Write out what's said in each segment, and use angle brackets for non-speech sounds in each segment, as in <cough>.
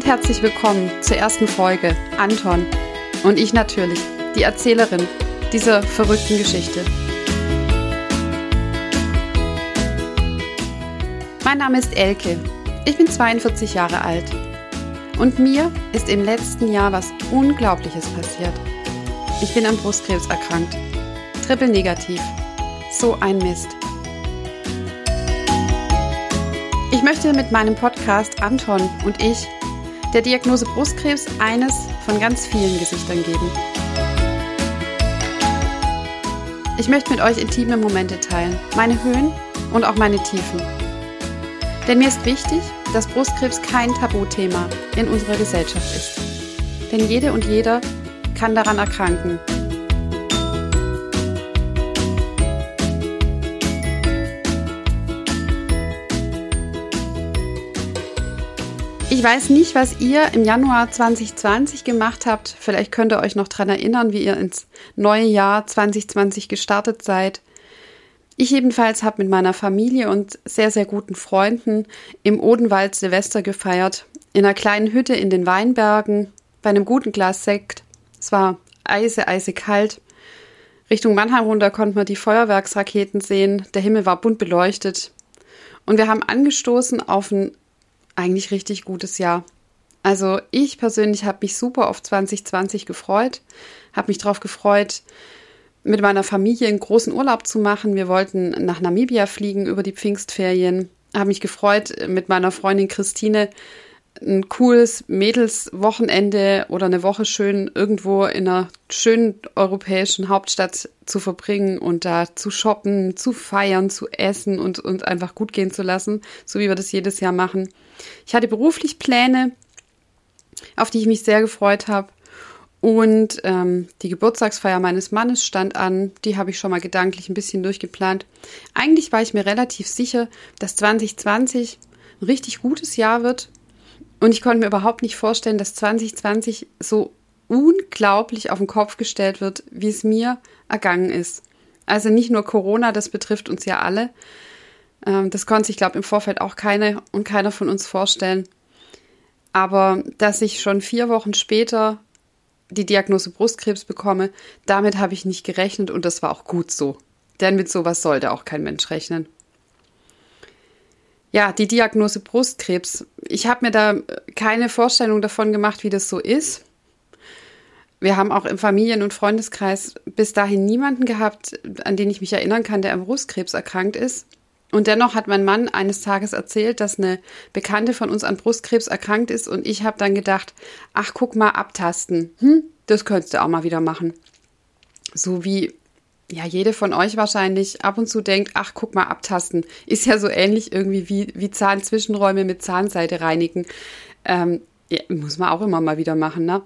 und herzlich willkommen zur ersten Folge. Anton und ich natürlich, die Erzählerin dieser verrückten Geschichte. Mein Name ist Elke. Ich bin 42 Jahre alt. Und mir ist im letzten Jahr was Unglaubliches passiert. Ich bin an Brustkrebs erkrankt. Triple negativ. So ein Mist. Ich möchte mit meinem Podcast Anton und ich der Diagnose Brustkrebs eines von ganz vielen Gesichtern geben. Ich möchte mit euch intime Momente teilen, meine Höhen und auch meine Tiefen. Denn mir ist wichtig, dass Brustkrebs kein Tabuthema in unserer Gesellschaft ist. Denn jede und jeder kann daran erkranken Ich weiß nicht, was ihr im Januar 2020 gemacht habt. Vielleicht könnt ihr euch noch daran erinnern, wie ihr ins neue Jahr 2020 gestartet seid. Ich jedenfalls habe mit meiner Familie und sehr, sehr guten Freunden im Odenwald Silvester gefeiert. In einer kleinen Hütte in den Weinbergen, bei einem guten Glas Sekt. Es war eise, eise kalt. Richtung Mannheim runter konnte man die Feuerwerksraketen sehen. Der Himmel war bunt beleuchtet. Und wir haben angestoßen auf ein eigentlich richtig gutes Jahr. Also ich persönlich habe mich super auf 2020 gefreut, habe mich darauf gefreut, mit meiner Familie einen großen Urlaub zu machen. Wir wollten nach Namibia fliegen über die Pfingstferien. Habe mich gefreut, mit meiner Freundin Christine ein cooles Mädelswochenende oder eine Woche schön irgendwo in einer schönen europäischen Hauptstadt zu verbringen und da zu shoppen, zu feiern, zu essen und, und einfach gut gehen zu lassen, so wie wir das jedes Jahr machen. Ich hatte beruflich Pläne, auf die ich mich sehr gefreut habe. Und ähm, die Geburtstagsfeier meines Mannes stand an. Die habe ich schon mal gedanklich ein bisschen durchgeplant. Eigentlich war ich mir relativ sicher, dass 2020 ein richtig gutes Jahr wird und ich konnte mir überhaupt nicht vorstellen, dass 2020 so unglaublich auf den Kopf gestellt wird, wie es mir ergangen ist. Also nicht nur Corona, das betrifft uns ja alle. Ähm, das konnte sich, glaube ich, im Vorfeld auch keine und keiner von uns vorstellen. Aber dass ich schon vier Wochen später die Diagnose Brustkrebs bekomme, damit habe ich nicht gerechnet und das war auch gut so. Denn mit sowas sollte auch kein Mensch rechnen. Ja, die Diagnose Brustkrebs. Ich habe mir da keine Vorstellung davon gemacht, wie das so ist. Wir haben auch im Familien- und Freundeskreis bis dahin niemanden gehabt, an den ich mich erinnern kann, der am Brustkrebs erkrankt ist. Und dennoch hat mein Mann eines Tages erzählt, dass eine Bekannte von uns an Brustkrebs erkrankt ist und ich habe dann gedacht, ach guck mal, abtasten. Hm, das könntest du auch mal wieder machen. So wie ja, jede von euch wahrscheinlich ab und zu denkt, ach, guck mal, abtasten. Ist ja so ähnlich irgendwie wie, wie Zahnzwischenräume mit Zahnseite reinigen. Ähm, ja, muss man auch immer mal wieder machen, ne?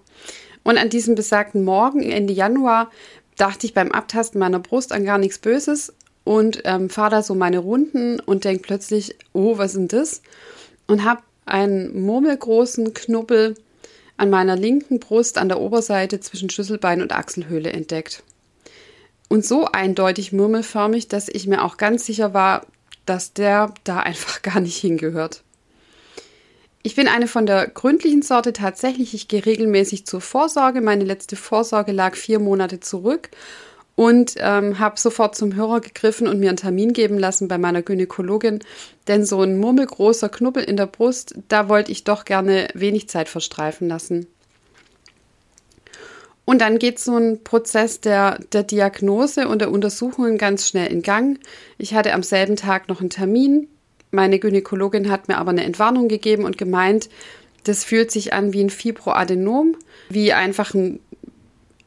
Und an diesem besagten Morgen, Ende Januar, dachte ich beim Abtasten meiner Brust an gar nichts Böses und ähm, fahre da so meine Runden und denke plötzlich, oh, was ist denn das? Und habe einen murmelgroßen Knubbel an meiner linken Brust an der Oberseite zwischen Schlüsselbein und Achselhöhle entdeckt und so eindeutig murmelförmig, dass ich mir auch ganz sicher war, dass der da einfach <laughs> gar nicht hingehört. Ich bin eine von der gründlichen Sorte tatsächlich. Ich gehe regelmäßig zur Vorsorge. Meine letzte Vorsorge lag vier Monate zurück und ähm, habe sofort zum Hörer gegriffen und mir einen Termin geben lassen bei meiner Gynäkologin. Denn so ein murmelgroßer Knubbel in der Brust, da wollte ich doch gerne wenig Zeit verstreifen lassen. Und dann geht so ein Prozess der, der Diagnose und der Untersuchungen ganz schnell in Gang. Ich hatte am selben Tag noch einen Termin. Meine Gynäkologin hat mir aber eine Entwarnung gegeben und gemeint, das fühlt sich an wie ein Fibroadenom, wie einfach ein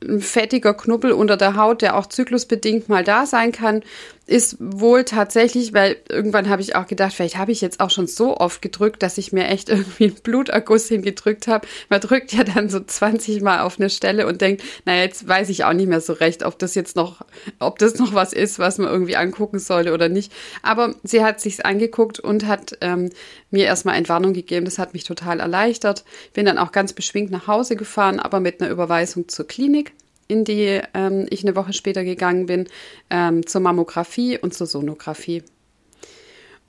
ein fettiger Knubbel unter der Haut, der auch zyklusbedingt mal da sein kann, ist wohl tatsächlich, weil irgendwann habe ich auch gedacht, vielleicht habe ich jetzt auch schon so oft gedrückt, dass ich mir echt <laughs> irgendwie einen Bluterguss hingedrückt habe. Man drückt ja dann so 20 Mal auf eine Stelle und denkt, naja, jetzt weiß ich auch nicht mehr so recht, ob das jetzt noch, ob das noch was ist, was man irgendwie angucken sollte oder nicht. Aber sie hat sich's angeguckt und hat ähm, mir erstmal Entwarnung gegeben. Das hat mich total erleichtert. Bin dann auch ganz beschwingt nach Hause gefahren, aber mit einer Überweisung zur Klinik in die ähm, ich eine Woche später gegangen bin, ähm, zur Mammographie und zur Sonographie.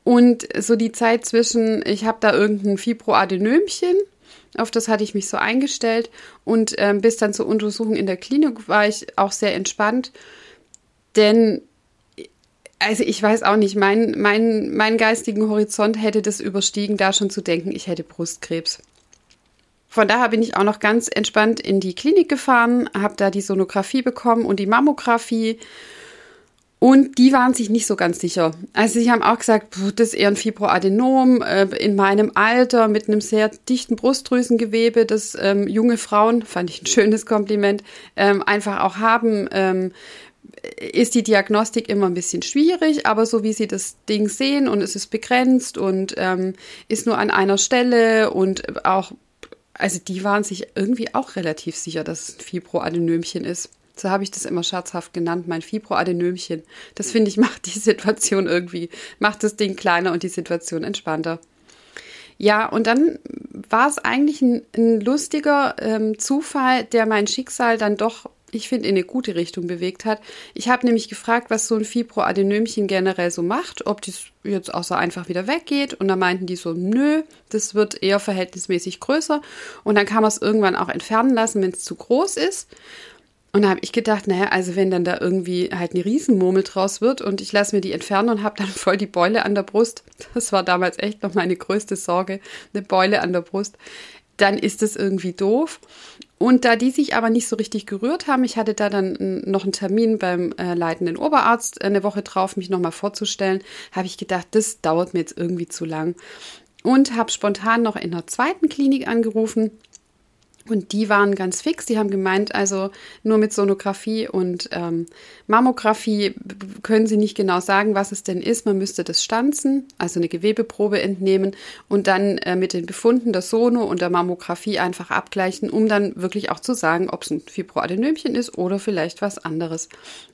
Und so die Zeit zwischen, ich habe da irgendein Fibroadenömchen, Auf das hatte ich mich so eingestellt. Und ähm, bis dann zur Untersuchung in der Klinik war ich auch sehr entspannt. Denn, also ich weiß auch nicht, mein, mein, mein geistigen Horizont hätte das überstiegen, da schon zu denken, ich hätte Brustkrebs. Von daher bin ich auch noch ganz entspannt in die Klinik gefahren, habe da die Sonographie bekommen und die Mammographie. Und die waren sich nicht so ganz sicher. Also sie haben auch gesagt, das ist eher ein Fibroadenom äh, in meinem Alter mit einem sehr dichten Brustdrüsengewebe, das ähm, junge Frauen, fand ich ein schönes Kompliment, ähm, einfach auch haben. Ähm, ist die Diagnostik immer ein bisschen schwierig, aber so wie sie das Ding sehen und es ist begrenzt und ähm, ist nur an einer Stelle und auch, also die waren sich irgendwie auch relativ sicher, dass es ein Fibroadenömchen ist. So habe ich das immer scherzhaft genannt, mein Fibroadenömchen. Das finde ich macht die Situation irgendwie, macht das Ding kleiner und die Situation entspannter. Ja, und dann war es eigentlich ein, ein lustiger ähm, Zufall, der mein Schicksal dann doch, ich finde, in eine gute Richtung bewegt hat. Ich habe nämlich gefragt, was so ein Fibroadenömchen generell so macht, ob das jetzt auch so einfach wieder weggeht. Und da meinten die so, nö, das wird eher verhältnismäßig größer. Und dann kann man es irgendwann auch entfernen lassen, wenn es zu groß ist. Und da habe ich gedacht, naja, also wenn dann da irgendwie halt eine Riesenmurmel draus wird und ich lasse mir die entfernen und habe dann <laughs> voll die Beule an der Brust, das war damals echt noch meine größte Sorge, eine Beule an der Brust, dann ist das irgendwie doof. Und da die sich aber nicht so richtig gerührt haben, ich hatte da dann noch einen Termin beim äh, leitenden Oberarzt eine Woche drauf, mich nochmal vorzustellen, habe ich gedacht, das dauert mir jetzt irgendwie zu lang. Und habe spontan noch in der zweiten Klinik angerufen und die waren ganz fix. Die haben gemeint, also nur mit Sonographie und ähm, Mammographie können sie nicht genau sagen, was es denn ist. Man müsste das stanzen, also eine Gewebeprobe entnehmen und dann äh, mit den Befunden der Sono und der Mammographie einfach abgleichen, um dann wirklich auch zu sagen, ob es ein Fibroadenömchen ist oder vielleicht was anderes.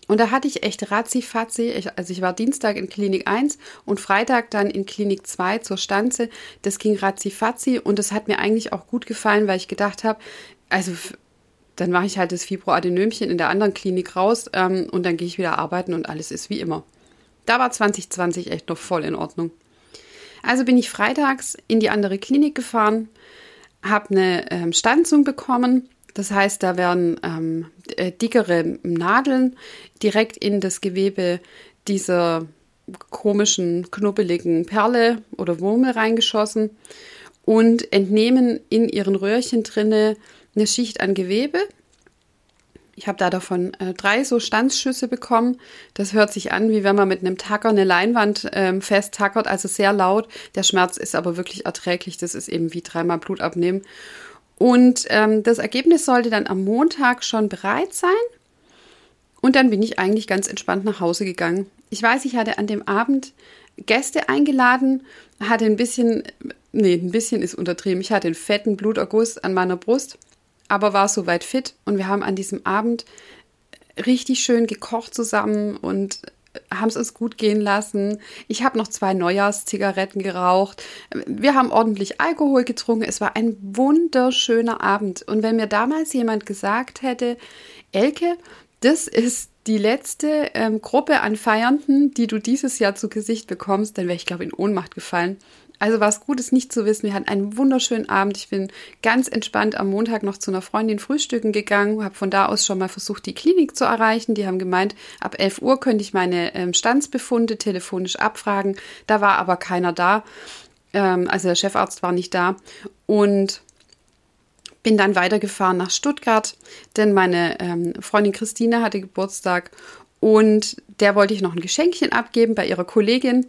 Und da hatte ich echt ratzi-fatzi. also ich war Dienstag in Klinik 1 und Freitag dann in Klinik 2 zur Stanze. Das ging ratzi-fatzi und das hat mir eigentlich auch gut gefallen, weil ich gedacht habe, also dann mache ich halt das Fibroadenömchen in der anderen Klinik raus ähm, und dann gehe ich wieder arbeiten und alles ist wie immer. Da war 2020 echt noch voll in Ordnung. Also bin ich freitags in die andere Klinik gefahren, habe eine ähm, Stanzung bekommen das heißt, da werden ähm, äh, dickere Nadeln direkt in das Gewebe dieser komischen, knubbeligen Perle oder Wurmel reingeschossen und entnehmen in ihren Röhrchen drinne eine Schicht an Gewebe. Ich habe da davon äh, drei so Stanzschüsse bekommen. Das hört sich an, wie wenn man mit einem Tacker eine Leinwand ähm, festtackert, also sehr laut. Der Schmerz ist aber wirklich erträglich. Das ist eben wie dreimal Blut abnehmen. Und ähm, das Ergebnis sollte dann am Montag schon bereit sein. Und dann bin ich eigentlich ganz entspannt nach Hause gegangen. Ich weiß, ich hatte an dem Abend Gäste eingeladen, hatte ein bisschen, nee, ein bisschen ist untertrieben. Ich hatte einen fetten Bluterguss an meiner Brust, aber war soweit fit. Und wir haben an diesem Abend richtig schön gekocht zusammen und haben es uns gut gehen lassen. Ich habe noch zwei Neujahrszigaretten geraucht. Wir haben ordentlich Alkohol getrunken. Es war ein wunderschöner Abend. Und wenn mir damals jemand gesagt hätte, Elke, das ist die letzte ähm, Gruppe an Feiernden, die du dieses Jahr zu Gesicht bekommst, dann wäre ich, glaube in Ohnmacht gefallen. Also war es gut, es nicht zu wissen. Wir hatten einen wunderschönen Abend. Ich bin ganz entspannt am Montag noch zu einer Freundin frühstücken gegangen, habe von da aus schon mal versucht, die Klinik zu erreichen. Die haben gemeint, ab 11 Uhr könnte ich meine ähm, Standsbefunde telefonisch abfragen. Da war aber keiner da. Ähm, also der Chefarzt war nicht da. Und bin dann weitergefahren nach Stuttgart, denn meine ähm, Freundin Christine hatte Geburtstag und der wollte ich noch ein Geschenkchen abgeben bei ihrer Kollegin.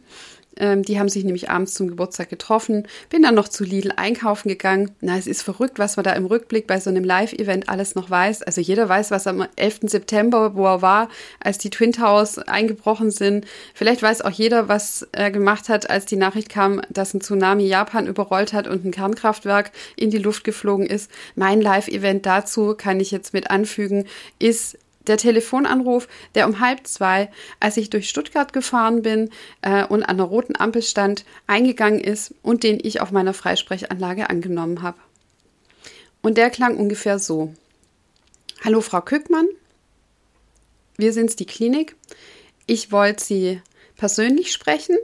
Ähm, die haben sich nämlich abends zum Geburtstag getroffen. Bin dann noch zu Lidl einkaufen gegangen. Na, es ist verrückt, was man da im Rückblick bei so einem Live-Event alles noch weiß. Also jeder weiß, was am 11. September, wo er war, als die Twin Towers eingebrochen sind. Vielleicht weiß auch jeder, was er gemacht hat, als die Nachricht kam, dass ein Tsunami Japan überrollt hat und ein Kernkraftwerk in die Luft geflogen ist. Mein Live-Event dazu kann ich jetzt mit anfügen, ist der Telefonanruf, der um halb zwei, als ich durch Stuttgart gefahren bin äh, und an der roten Ampel stand, eingegangen ist und den ich auf meiner Freisprechanlage angenommen habe. Und der klang ungefähr so. Hallo Frau Kückmann, wir sind's die Klinik. Ich wollte Sie persönlich sprechen.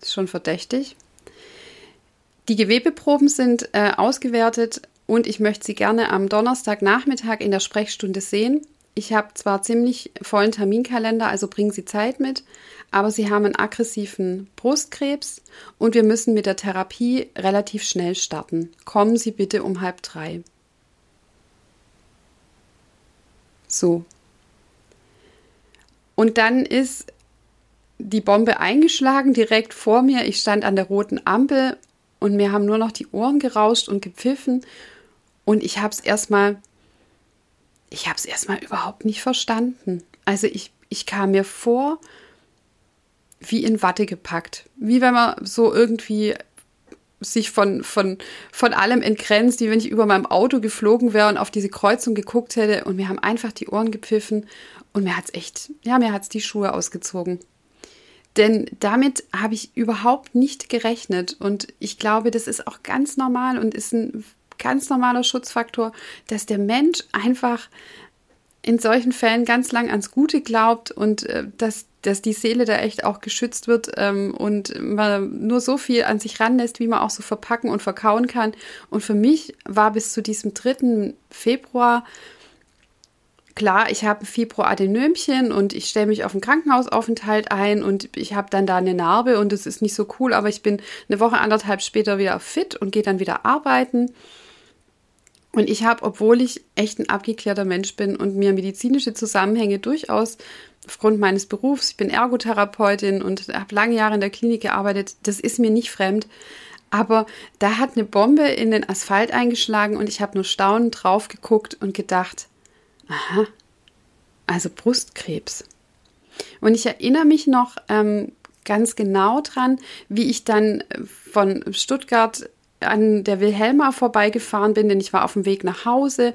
Ist schon verdächtig. Die Gewebeproben sind äh, ausgewertet und ich möchte sie gerne am Donnerstagnachmittag in der Sprechstunde sehen. Ich habe zwar ziemlich vollen Terminkalender, also bringen Sie Zeit mit, aber Sie haben einen aggressiven Brustkrebs und wir müssen mit der Therapie relativ schnell starten. Kommen Sie bitte um halb drei. So. Und dann ist die Bombe eingeschlagen direkt vor mir. Ich stand an der roten Ampel und mir haben nur noch die Ohren gerauscht und gepfiffen. Und ich habe es erstmal, ich habe es erstmal überhaupt nicht verstanden. Also ich, ich kam mir vor wie in Watte gepackt. Wie wenn man so irgendwie sich von, von, von allem entgrenzt, wie wenn ich über meinem Auto geflogen wäre und auf diese Kreuzung geguckt hätte und mir haben einfach die Ohren gepfiffen und mir hat es echt, ja, mir hat es die Schuhe ausgezogen. Denn damit habe ich überhaupt nicht gerechnet. Und ich glaube, das ist auch ganz normal und ist ein ganz normaler Schutzfaktor, dass der Mensch einfach in solchen Fällen ganz lang ans Gute glaubt und äh, dass, dass die Seele da echt auch geschützt wird ähm, und man nur so viel an sich ranlässt, wie man auch so verpacken und verkauen kann. Und für mich war bis zu diesem 3. Februar klar, ich habe ein Fibroadenömchen und ich stelle mich auf einen Krankenhausaufenthalt ein und ich habe dann da eine Narbe und es ist nicht so cool, aber ich bin eine Woche, anderthalb später wieder fit und gehe dann wieder arbeiten. Und ich habe, obwohl ich echt ein abgeklärter Mensch bin und mir medizinische Zusammenhänge durchaus aufgrund meines Berufs, ich bin Ergotherapeutin und habe lange Jahre in der Klinik gearbeitet, das ist mir nicht fremd. Aber da hat eine Bombe in den Asphalt eingeschlagen und ich habe nur staunend drauf geguckt und gedacht, Aha, also Brustkrebs. Und ich erinnere mich noch ähm, ganz genau dran, wie ich dann von Stuttgart an der Wilhelma vorbeigefahren bin, denn ich war auf dem Weg nach Hause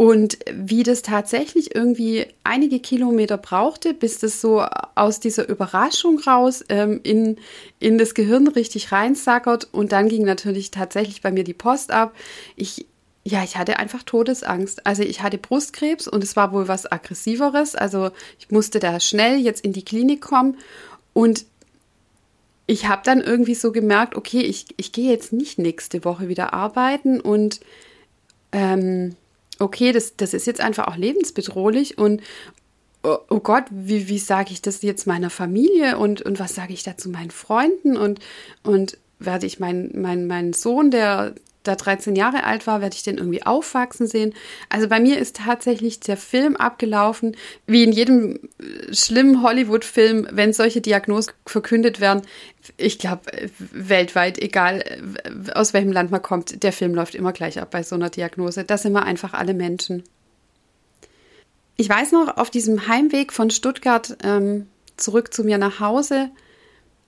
und wie das tatsächlich irgendwie einige Kilometer brauchte, bis das so aus dieser Überraschung raus ähm, in, in das Gehirn richtig reinsackert. Und dann ging natürlich tatsächlich bei mir die Post ab. Ich ja, ich hatte einfach Todesangst. Also ich hatte Brustkrebs und es war wohl was aggressiveres. Also ich musste da schnell jetzt in die Klinik kommen und ich habe dann irgendwie so gemerkt, okay, ich, ich gehe jetzt nicht nächste Woche wieder arbeiten und ähm, okay, das, das ist jetzt einfach auch lebensbedrohlich und oh, oh Gott, wie, wie sage ich das jetzt meiner Familie und, und was sage ich da zu meinen Freunden und, und werde ich meinen mein, mein Sohn, der da 13 Jahre alt war, werde ich den irgendwie aufwachsen sehen. Also bei mir ist tatsächlich der Film abgelaufen, wie in jedem äh, schlimmen Hollywood-Film, wenn solche Diagnosen verkündet werden. Ich glaube, weltweit, egal äh, aus welchem Land man kommt, der Film läuft immer gleich ab bei so einer Diagnose. Das sind wir einfach alle Menschen. Ich weiß noch, auf diesem Heimweg von Stuttgart ähm, zurück zu mir nach Hause,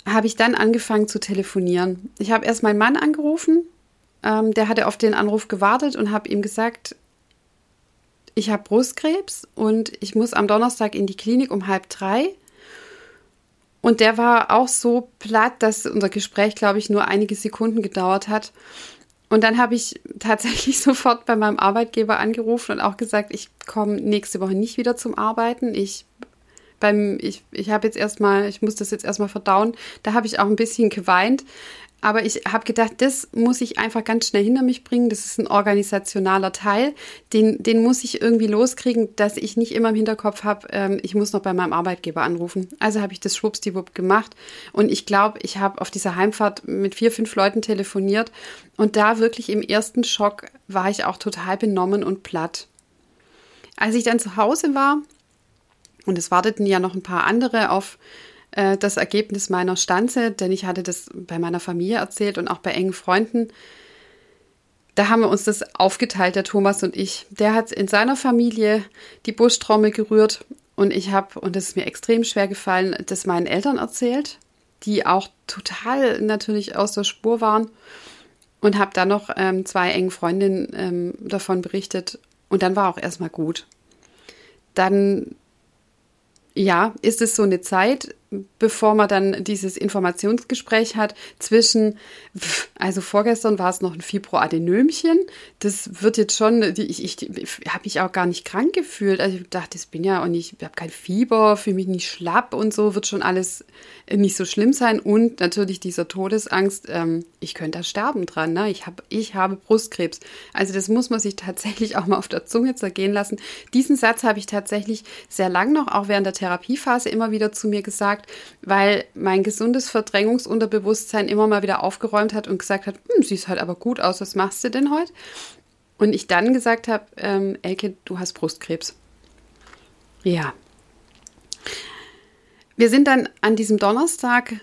habe ich dann angefangen zu telefonieren. Ich habe erst meinen Mann angerufen, ähm, der hatte auf den Anruf gewartet und habe ihm gesagt, ich habe Brustkrebs und ich muss am Donnerstag in die Klinik um halb drei. Und der war auch so platt, dass unser Gespräch, glaube ich, nur einige Sekunden gedauert hat. Und dann habe ich tatsächlich <laughs> sofort bei meinem Arbeitgeber angerufen und auch gesagt, ich komme nächste Woche nicht wieder zum Arbeiten. Ich beim, ich, ich habe jetzt erstmal, ich muss das jetzt erstmal verdauen. Da habe ich auch ein bisschen geweint, aber ich habe gedacht, das muss ich einfach ganz schnell hinter mich bringen. Das ist ein organisationaler Teil. Den, den muss ich irgendwie loskriegen, dass ich nicht immer im Hinterkopf habe, ähm, ich muss noch bei meinem Arbeitgeber anrufen. Also habe ich das schwuppsdiwupp gemacht. Und ich glaube, ich habe auf dieser Heimfahrt mit vier, fünf Leuten telefoniert. Und da wirklich im ersten Schock war ich auch total benommen und platt. Als ich dann zu Hause war, und es warteten ja noch ein paar andere auf äh, das Ergebnis meiner Stanze, denn ich hatte das bei meiner Familie erzählt und auch bei engen Freunden. Da haben wir uns das aufgeteilt, der Thomas und ich. Der hat in seiner Familie die Buschtrommel gerührt und ich habe, und das ist mir extrem schwer gefallen, das meinen Eltern erzählt, die auch total natürlich aus der Spur waren und habe dann noch ähm, zwei engen Freundinnen ähm, davon berichtet und dann war auch erstmal gut. Dann, ja, ist es so eine Zeit, bevor man dann dieses Informationsgespräch hat, zwischen, also vorgestern war es noch ein Fibroadenömchen, das wird jetzt schon, ich, ich, ich habe mich auch gar nicht krank gefühlt, also ich dachte, ich bin ja und ich habe kein Fieber, fühle mich nicht schlapp und so, wird schon alles nicht so schlimm sein. Und natürlich dieser Todesangst, ähm, ich könnte da sterben dran, ne? ich, hab, ich habe Brustkrebs, also das muss man sich tatsächlich auch mal auf der Zunge zergehen lassen. Diesen Satz habe ich tatsächlich sehr lang noch, auch während der Therapiephase immer wieder zu mir gesagt, weil mein gesundes Verdrängungsunterbewusstsein immer mal wieder aufgeräumt hat und gesagt hat, hm, siehst halt aber gut aus, was machst du denn heute? Und ich dann gesagt habe, ähm, Elke, du hast Brustkrebs. Ja. Wir sind dann an diesem Donnerstag,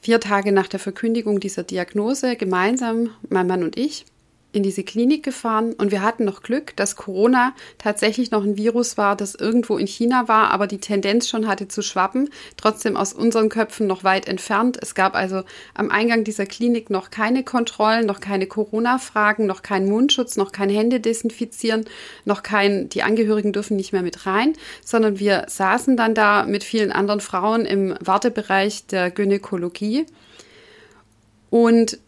vier Tage nach der Verkündigung dieser Diagnose, gemeinsam, mein Mann und ich, in diese Klinik gefahren und wir hatten noch Glück, dass Corona tatsächlich noch ein Virus war, das irgendwo in China war, aber die Tendenz schon hatte zu schwappen, trotzdem aus unseren Köpfen noch weit entfernt. Es gab also am Eingang dieser Klinik noch keine Kontrollen, noch keine Corona-Fragen, noch keinen Mundschutz, noch kein Hände desinfizieren, noch kein, die Angehörigen dürfen nicht mehr mit rein, sondern wir saßen dann da mit vielen anderen Frauen im Wartebereich der Gynäkologie und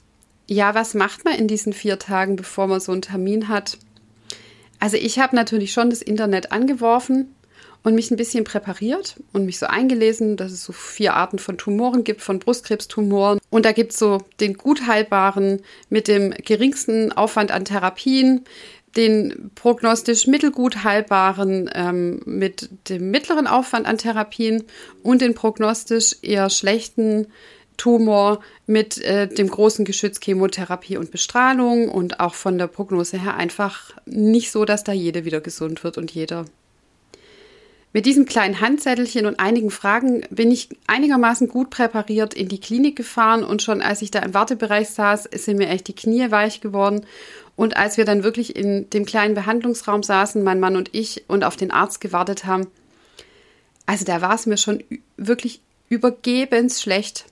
ja, was macht man in diesen vier Tagen, bevor man so einen Termin hat? Also ich habe natürlich schon das Internet angeworfen und mich ein bisschen präpariert und mich so eingelesen, dass es so vier Arten von Tumoren gibt, von Brustkrebstumoren. Und da gibt es so den gut heilbaren mit dem geringsten Aufwand an Therapien, den prognostisch mittelgut heilbaren ähm, mit dem mittleren Aufwand an Therapien und den prognostisch eher schlechten Tumor mit äh, dem großen Geschütz Chemotherapie und Bestrahlung und auch von der Prognose her einfach nicht so, dass da jede wieder gesund wird und jeder. Mit diesem kleinen Handzettelchen und einigen Fragen bin ich einigermaßen gut präpariert in die Klinik gefahren und schon als ich da im Wartebereich saß, sind mir echt die Knie weich geworden. Und als wir dann wirklich in dem kleinen Behandlungsraum saßen, mein Mann und ich, und auf den Arzt gewartet haben, also da war es mir schon wirklich übergebens schlecht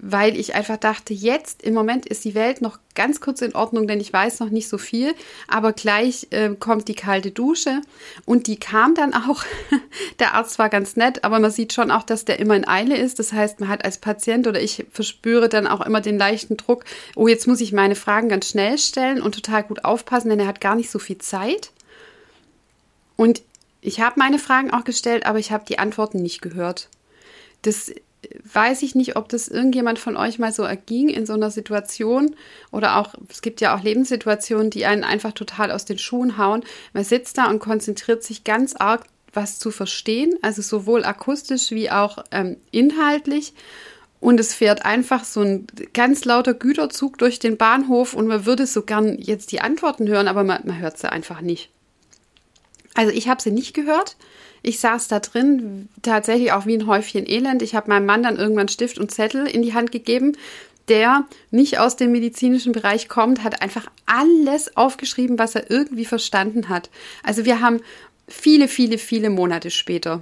weil ich einfach dachte, jetzt im Moment ist die Welt noch ganz kurz in Ordnung, denn ich weiß noch nicht so viel, aber gleich äh, kommt die kalte Dusche und die kam dann auch. <laughs> der Arzt war ganz nett, aber man sieht schon auch, dass der immer in Eile ist. Das heißt, man hat als Patient oder ich verspüre dann auch immer den leichten Druck, oh, jetzt muss ich meine Fragen ganz schnell stellen und total gut aufpassen, denn er hat gar nicht so viel Zeit. Und ich habe meine Fragen auch gestellt, aber ich habe die Antworten nicht gehört. Das weiß ich nicht, ob das irgendjemand von euch mal so erging in so einer Situation oder auch, es gibt ja auch Lebenssituationen, die einen einfach total aus den Schuhen hauen. Man sitzt da und konzentriert sich ganz arg, was zu verstehen, also sowohl akustisch wie auch ähm, inhaltlich. Und es fährt einfach so ein ganz lauter Güterzug durch den Bahnhof und man würde so gern jetzt die Antworten hören, aber man, man hört sie einfach nicht. Also ich habe sie nicht gehört. Ich saß da drin, tatsächlich auch wie ein Häufchen Elend. Ich habe meinem Mann dann irgendwann Stift und Zettel in die Hand gegeben. Der nicht aus dem medizinischen Bereich kommt, hat einfach alles aufgeschrieben, was er irgendwie verstanden hat. Also wir haben viele, viele, viele Monate später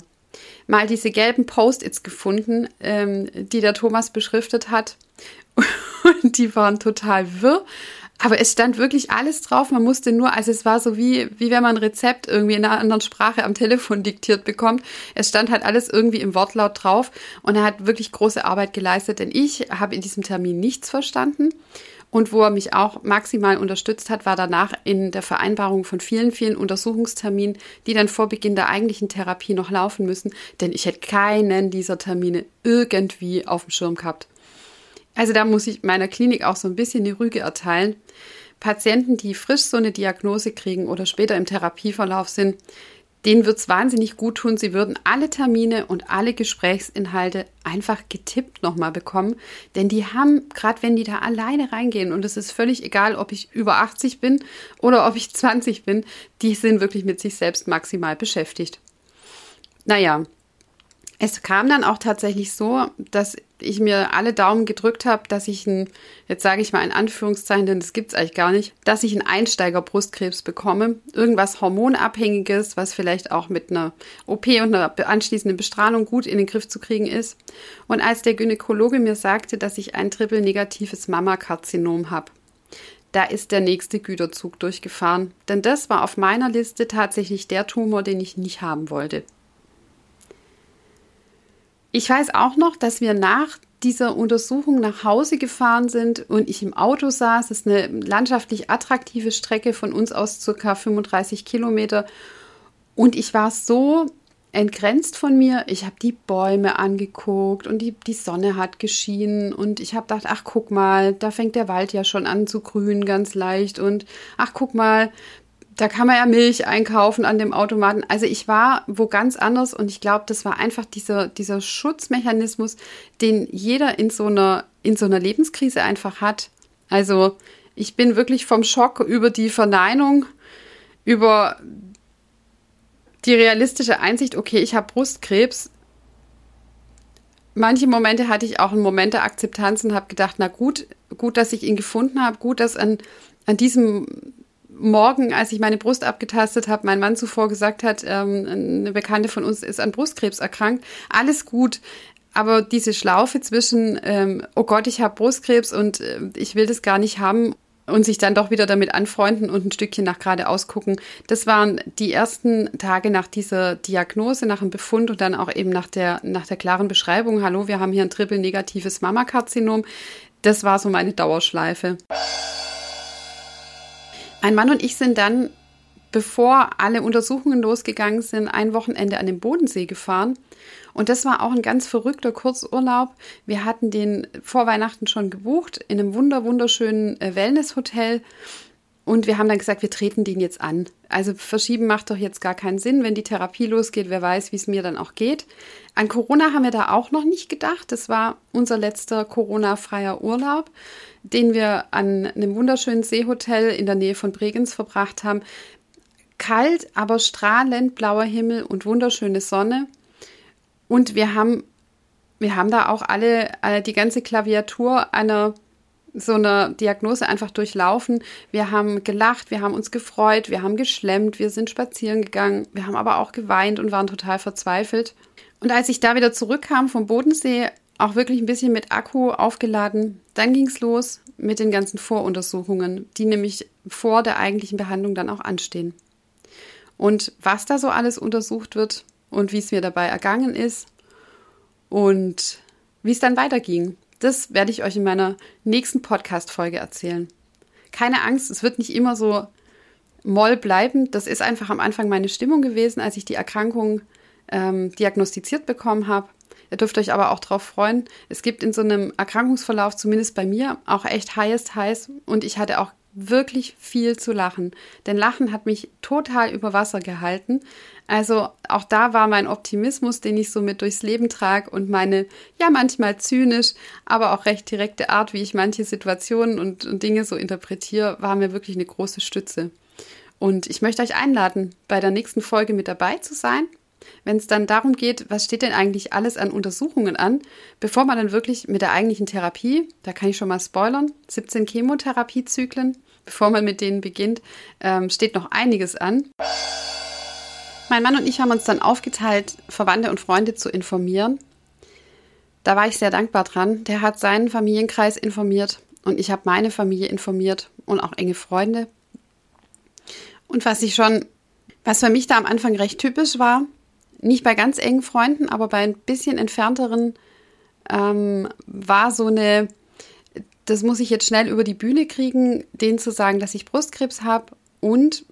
mal diese gelben Post-its gefunden, ähm, die der Thomas beschriftet hat. <laughs> Und die waren total wirr. Aber es stand wirklich alles drauf. Man musste nur, also es war so wie, wie wenn man ein Rezept irgendwie in einer anderen Sprache am Telefon diktiert bekommt. Es stand halt alles irgendwie im Wortlaut drauf und er hat wirklich große Arbeit geleistet, denn ich habe in diesem Termin nichts verstanden. Und wo er mich auch maximal unterstützt hat, war danach in der Vereinbarung von vielen, vielen Untersuchungsterminen, die dann vor Beginn der eigentlichen Therapie noch laufen müssen, denn ich hätte keinen dieser Termine irgendwie auf dem Schirm gehabt. Also da muss ich meiner Klinik auch so ein bisschen die Rüge erteilen. Patienten, die frisch so eine Diagnose kriegen oder später im Therapieverlauf sind, denen wird es wahnsinnig gut tun. Sie würden alle Termine und alle Gesprächsinhalte einfach getippt nochmal bekommen. Denn die haben, gerade wenn die da alleine reingehen, und es ist völlig egal, ob ich über 80 bin oder ob ich 20 bin, die sind wirklich mit sich selbst maximal beschäftigt. Naja, es kam dann auch tatsächlich so, dass ich mir alle Daumen gedrückt habe, dass ich ein, jetzt sage ich mal in Anführungszeichen, denn das gibt es eigentlich gar nicht, dass ich einen Einsteiger-Brustkrebs bekomme. Irgendwas Hormonabhängiges, was vielleicht auch mit einer OP und einer anschließenden Bestrahlung gut in den Griff zu kriegen ist. Und als der Gynäkologe mir sagte, dass ich ein triple-negatives Mammakarzinom habe, da ist der nächste Güterzug durchgefahren. Denn das war auf meiner Liste tatsächlich der Tumor, den ich nicht haben wollte. Ich weiß auch noch, dass wir nach dieser Untersuchung nach Hause gefahren sind und ich im Auto saß. Das ist eine landschaftlich attraktive Strecke von uns aus circa 35 Kilometer. Und ich war so entgrenzt von mir. Ich habe die Bäume angeguckt und die, die Sonne hat geschienen und ich habe gedacht, ach guck mal, da fängt der Wald ja schon an zu grünen ganz leicht und ach guck mal, da kann man ja Milch einkaufen an dem Automaten. Also ich war wo ganz anders und ich glaube, das war einfach dieser, dieser Schutzmechanismus, den jeder in so einer, in so einer Lebenskrise einfach hat. Also ich bin wirklich vom Schock über die Verneinung, über die realistische Einsicht, okay, ich habe Brustkrebs. Manche Momente hatte ich auch einen Moment der Akzeptanz und habe gedacht, na gut, gut, dass ich ihn gefunden habe, gut, dass an, an diesem Morgen, als ich meine Brust abgetastet habe, mein Mann zuvor gesagt hat, ähm, eine Bekannte von uns ist an Brustkrebs erkrankt. Alles gut. Aber diese Schlaufe zwischen, ähm, oh Gott, ich habe Brustkrebs und äh, ich will das gar nicht haben und sich dann doch wieder damit anfreunden und ein Stückchen nach geradeaus gucken. Das waren die ersten Tage nach dieser Diagnose, nach dem Befund und dann auch eben nach der, nach der klaren Beschreibung. Hallo, wir haben hier ein triple-negatives Mammakarzinom. Das war so meine Dauerschleife. Mein Mann und ich sind dann, bevor alle Untersuchungen losgegangen sind, ein Wochenende an den Bodensee gefahren. Und das war auch ein ganz verrückter Kurzurlaub. Wir hatten den vor Weihnachten schon gebucht in einem wunder wunderschönen äh, Wellnesshotel. Und wir haben dann gesagt, wir treten den jetzt an. Also verschieben macht doch jetzt gar keinen Sinn, wenn die Therapie losgeht. Wer weiß, wie es mir dann auch geht. An Corona haben wir da auch noch nicht gedacht. Das war unser letzter Corona-freier Urlaub den wir an einem wunderschönen Seehotel in der Nähe von Bregenz verbracht haben. Kalt, aber strahlend blauer Himmel und wunderschöne Sonne. Und wir haben, wir haben da auch alle, alle die ganze Klaviatur einer so einer Diagnose einfach durchlaufen. Wir haben gelacht, wir haben uns gefreut, wir haben geschlemmt, wir sind spazieren gegangen, wir haben aber auch geweint und waren total verzweifelt. Und als ich da wieder zurückkam vom Bodensee, auch wirklich ein bisschen mit Akku aufgeladen. Dann ging es los mit den ganzen Voruntersuchungen, die nämlich vor der eigentlichen Behandlung dann auch anstehen. Und was da so alles untersucht wird und wie es mir dabei ergangen ist und wie es dann weiterging, das werde ich euch in meiner nächsten Podcast-Folge erzählen. Keine Angst, es wird nicht immer so moll bleiben. Das ist einfach am Anfang meine Stimmung gewesen, als ich die Erkrankung ähm, diagnostiziert bekommen habe. Ihr dürft euch aber auch darauf freuen. Es gibt in so einem Erkrankungsverlauf, zumindest bei mir, auch echt highest highs und ich hatte auch wirklich viel zu lachen. Denn Lachen hat mich total über Wasser gehalten. Also auch da war mein Optimismus, den ich so mit durchs Leben trage und meine, ja, manchmal zynisch, aber auch recht direkte Art, wie ich manche Situationen und, und Dinge so interpretiere, war mir wirklich eine große Stütze. Und ich möchte euch einladen, bei der nächsten Folge mit dabei zu sein wenn es dann darum geht, was steht denn eigentlich alles an Untersuchungen an, bevor man dann wirklich mit der eigentlichen Therapie, da kann ich schon mal spoilern, 17 Chemotherapiezyklen, bevor man mit denen beginnt, ähm, steht noch einiges an. Mein Mann und ich haben uns dann aufgeteilt, Verwandte und Freunde zu informieren. Da war ich sehr dankbar dran. Der hat seinen Familienkreis informiert und ich habe meine Familie informiert und auch enge Freunde. Und was ich schon, was für mich da am Anfang recht typisch war, nicht bei ganz engen Freunden, aber bei ein bisschen entfernteren ähm, war so eine, das muss ich jetzt schnell über die Bühne kriegen, denen zu sagen, dass ich Brustkrebs habe und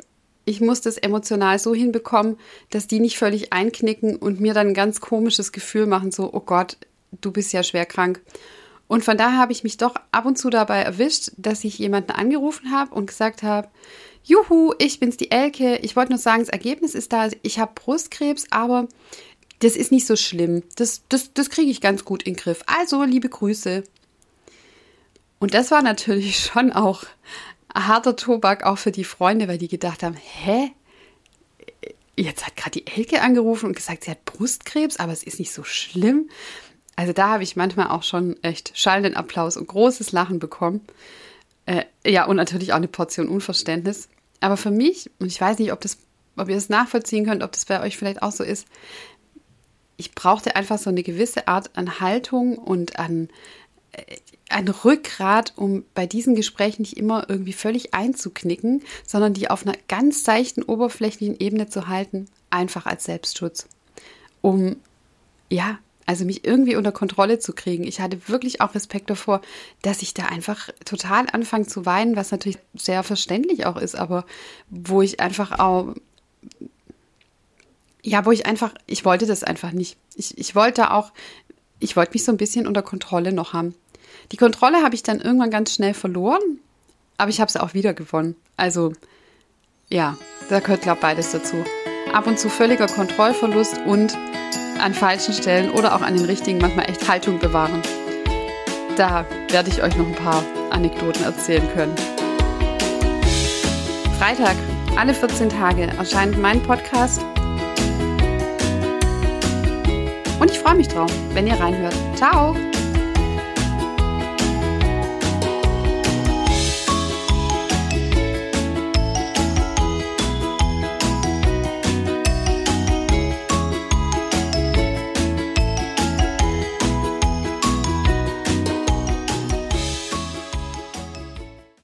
ich muss das emotional so hinbekommen, dass die nicht völlig einknicken und mir dann ein ganz komisches Gefühl machen, so, oh Gott, du bist ja schwer krank. Und von daher habe ich mich doch ab und zu dabei erwischt, dass ich jemanden angerufen habe und gesagt habe, Juhu, ich bin's die Elke. Ich wollte nur sagen, das Ergebnis ist da. Ich habe Brustkrebs, aber das ist nicht so schlimm. Das, das, das kriege ich ganz gut in den Griff. Also, liebe Grüße. Und das war natürlich <laughs> schon auch harter Tobak auch für die Freunde, weil die gedacht haben, hä? Jetzt hat gerade die Elke angerufen und gesagt, sie hat Brustkrebs, aber es ist nicht so schlimm. Also da habe ich manchmal auch schon echt schallenden Applaus und großes Lachen bekommen. Äh, ja, und natürlich auch eine Portion Unverständnis. Aber für mich, und ich weiß nicht, ob, das, ob ihr das nachvollziehen könnt, ob das bei euch vielleicht auch so ist, ich brauchte einfach so eine gewisse Art an Haltung und an äh, ein Rückgrat, um bei diesen Gesprächen nicht immer irgendwie völlig einzuknicken, sondern die auf einer ganz seichten, oberflächlichen Ebene zu halten, einfach als Selbstschutz. Um, ja, Also mich irgendwie unter Kontrolle zu kriegen. Ich hatte wirklich auch Respekt davor, dass ich da einfach total anfange zu weinen, was natürlich sehr verständlich auch ist, aber wo ich einfach auch, ja, wo ich einfach, ich wollte das einfach nicht. Ich, ich wollte auch, ich wollte mich so ein bisschen unter Kontrolle noch haben. Die Kontrolle habe ich dann irgendwann ganz schnell verloren, aber ich habe sie auch wieder gewonnen. Also, ja, da gehört, glaube ich, beides dazu. Ab und zu völliger Kontrollverlust und an falschen Stellen oder auch an den richtigen manchmal echt Haltung bewahren. Da werde ich euch noch ein paar Anekdoten erzählen können. Freitag, alle 14 Tage erscheint mein Podcast. Und ich freue mich drauf, wenn ihr reinhört. Ciao!